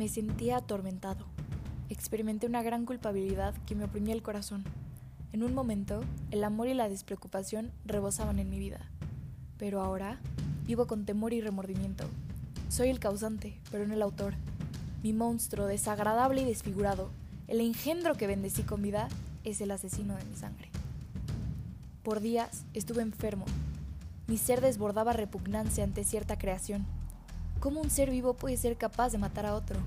Me sentía atormentado. Experimenté una gran culpabilidad que me oprimía el corazón. En un momento, el amor y la despreocupación rebosaban en mi vida. Pero ahora, vivo con temor y remordimiento. Soy el causante, pero no el autor. Mi monstruo, desagradable y desfigurado, el engendro que bendecí con vida, es el asesino de mi sangre. Por días estuve enfermo. Mi ser desbordaba repugnancia ante cierta creación. ¿Cómo un ser vivo puede ser capaz de matar a otro?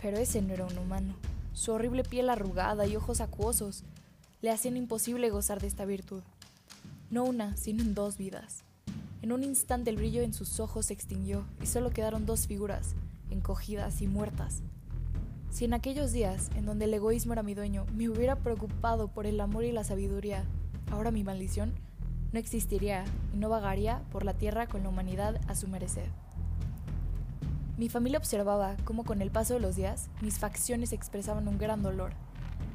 Pero ese no era un humano. Su horrible piel arrugada y ojos acuosos le hacían imposible gozar de esta virtud. No una, sino en dos vidas. En un instante el brillo en sus ojos se extinguió y solo quedaron dos figuras, encogidas y muertas. Si en aquellos días, en donde el egoísmo era mi dueño, me hubiera preocupado por el amor y la sabiduría, ahora mi maldición no existiría y no vagaría por la tierra con la humanidad a su merecer. Mi familia observaba cómo con el paso de los días mis facciones expresaban un gran dolor,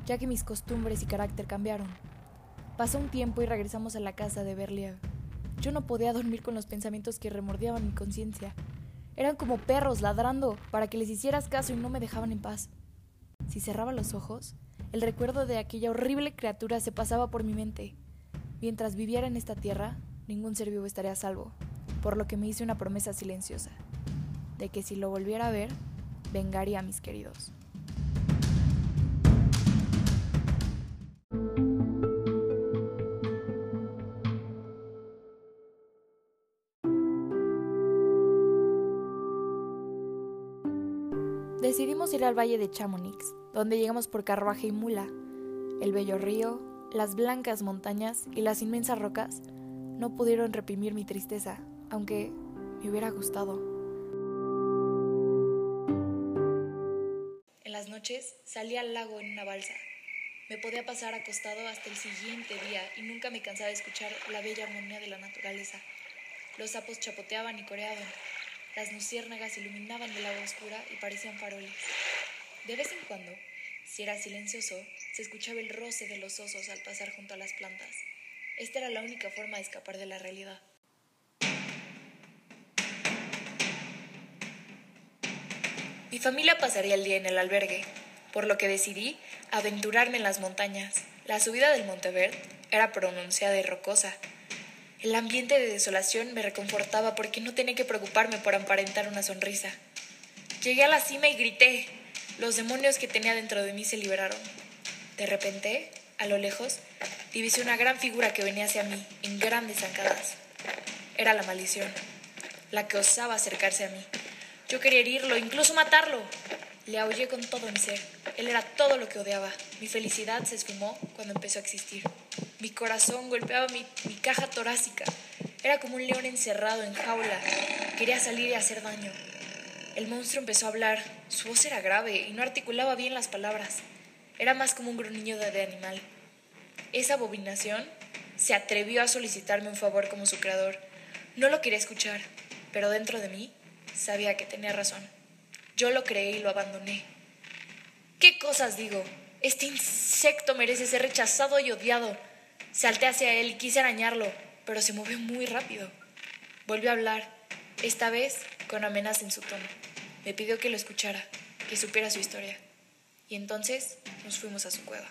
ya que mis costumbres y carácter cambiaron. Pasó un tiempo y regresamos a la casa de Berliev. Yo no podía dormir con los pensamientos que remordeaban mi conciencia. Eran como perros ladrando para que les hicieras caso y no me dejaban en paz. Si cerraba los ojos, el recuerdo de aquella horrible criatura se pasaba por mi mente. Mientras viviera en esta tierra, ningún ser vivo estaría a salvo, por lo que me hice una promesa silenciosa, de que si lo volviera a ver, vengaría a mis queridos. Decidimos ir al valle de Chamonix, donde llegamos por carruaje y mula. El bello río, las blancas montañas y las inmensas rocas no pudieron reprimir mi tristeza, aunque me hubiera gustado. Noches salía al lago en una balsa. Me podía pasar acostado hasta el siguiente día y nunca me cansaba de escuchar la bella armonía de la naturaleza. Los sapos chapoteaban y coreaban, las luciérnagas iluminaban el agua oscura y parecían faroles. De vez en cuando, si era silencioso, se escuchaba el roce de los osos al pasar junto a las plantas. Esta era la única forma de escapar de la realidad. Mi familia pasaría el día en el albergue, por lo que decidí aventurarme en las montañas. La subida del Monteverde era pronunciada y rocosa, el ambiente de desolación me reconfortaba porque no tenía que preocuparme por aparentar una sonrisa. Llegué a la cima y grité. Los demonios que tenía dentro de mí se liberaron. De repente, a lo lejos, divisé una gran figura que venía hacia mí, en grandes zancadas. Era la maldición, la que osaba acercarse a mí. Yo quería herirlo, incluso matarlo. Le aullé con todo mi ser. Él era todo lo que odiaba. Mi felicidad se esfumó cuando empezó a existir. Mi corazón golpeaba mi, caja torácica. Era como un león encerrado en jaula. Quería salir y hacer daño. El monstruo empezó a hablar. Su voz era grave y no articulaba bien las palabras. Era más como un gruñido de animal. Esa abominación se atrevió a solicitarme un favor como su creador. No lo quería escuchar, pero dentro de mí sabía que tenía razón. Yo lo creé y lo abandoné. ¿Qué cosas digo? Este insecto merece ser rechazado y odiado. Salté hacia él y quise arañarlo, pero se movió muy rápido. Volvió a hablar, esta vez con amenaza en su tono. Me pidió que lo escuchara, que supiera su historia. Y entonces nos fuimos a su cueva.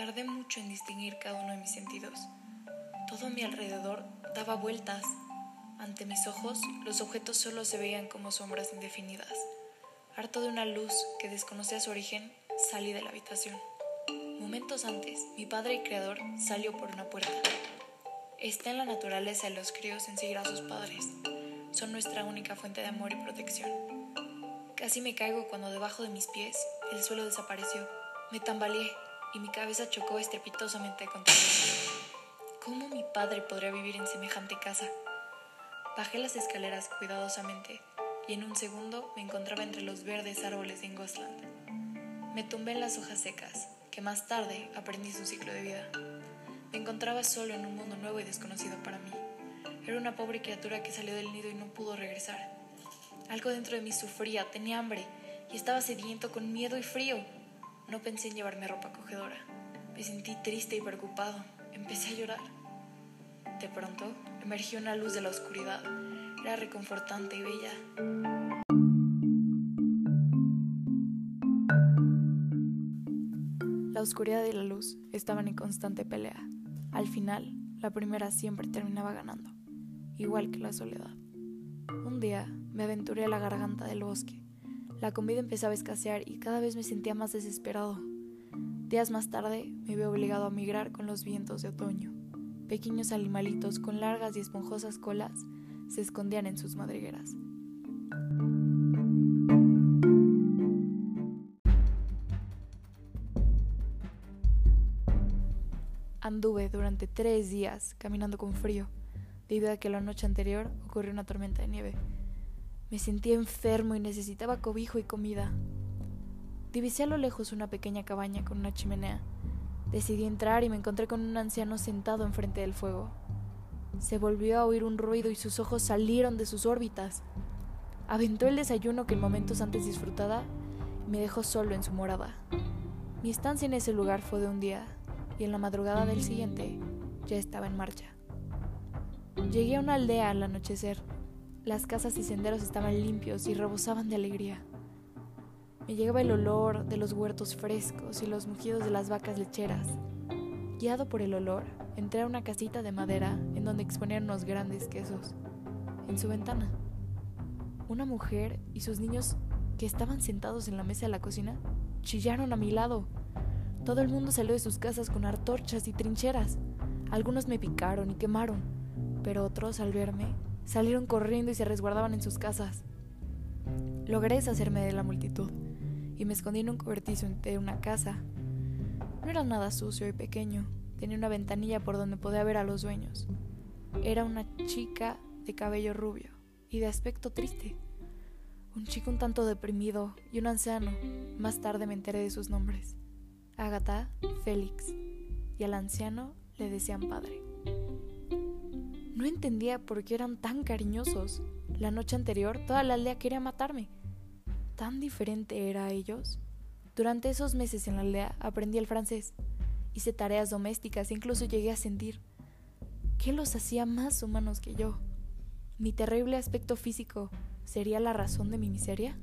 Tardé mucho en distinguir cada uno de mis sentidos. Todo mi alrededor daba vueltas. Ante mis ojos, los objetos solo se veían como sombras indefinidas. Harto de una luz que desconocía su origen, salí de la habitación. Momentos antes, mi padre y creador salió por una puerta. Está en la naturaleza de los críos en seguir a sus padres. Son nuestra única fuente de amor y protección. Casi me caigo cuando debajo de mis pies el suelo desapareció. Me tambaleé y mi cabeza chocó estrepitosamente contra el ¿Cómo mi padre podría vivir en semejante casa? Bajé las escaleras cuidadosamente y en un segundo me encontraba entre los verdes árboles de Ingosland. Me tumbé en las hojas secas, que más tarde aprendí su ciclo de vida. Me encontraba solo en un mundo nuevo y desconocido para mí. Era una pobre criatura que salió del nido y no pudo regresar. Algo dentro de mí sufría, tenía hambre y estaba sediento con miedo y frío. No pensé en llevarme ropa acogedora. Me sentí triste y preocupado. Empecé a llorar. De pronto, emergió una luz de la oscuridad. Era reconfortante y bella. La oscuridad y la luz estaban en constante pelea. Al final, la primera siempre terminaba ganando, igual que la soledad. Un día me aventuré a la garganta del bosque. La comida empezaba a escasear y cada vez me sentía más desesperado. Días más tarde me vi obligado a migrar con los vientos de otoño. Pequeños animalitos con largas y esponjosas colas se escondían en sus madrigueras. Anduve durante tres días caminando con frío, debido a que la noche anterior ocurrió una tormenta de nieve. Me sentía enfermo y necesitaba cobijo y comida. Divisé a lo lejos una pequeña cabaña con una chimenea. Decidí entrar y me encontré con un anciano sentado enfrente del fuego. Se volvió a oír un ruido y sus ojos salieron de sus órbitas. Aventó el desayuno que en momentos antes disfrutaba y me dejó solo en su morada. Mi estancia en ese lugar fue de un día, y en la madrugada del siguiente ya estaba en marcha. Llegué a una aldea al anochecer. Las casas y senderos estaban limpios y rebosaban de alegría. Me llegaba el olor de los huertos frescos y los mugidos de las vacas lecheras. Guiado por el olor, entré a una casita de madera en donde exponían unos grandes quesos. En su ventana, una mujer y sus niños que estaban sentados en la mesa de la cocina chillaron a mi lado. Todo el mundo salió de sus casas con antorchas y trincheras. Algunos me picaron y quemaron, pero otros, al verme, salieron corriendo y se resguardaban en sus casas. Logré deshacerme de la multitud y me escondí en un cobertizo de una casa. No era nada sucio y pequeño, tenía una ventanilla por donde podía ver a los dueños. Era una chica de cabello rubio y de aspecto triste. Un chico un tanto deprimido y un anciano. Más tarde me enteré de sus nombres. Agatha, Félix, y al anciano le decían padre. No entendía por qué eran tan cariñosos. La noche anterior toda la aldea quería matarme. ¿Tan diferente era a ellos? Durante esos meses en la aldea aprendí el francés, hice tareas domésticas e incluso llegué a sentir qué los hacía más humanos que yo. ¿Mi terrible aspecto físico sería la razón de mi miseria?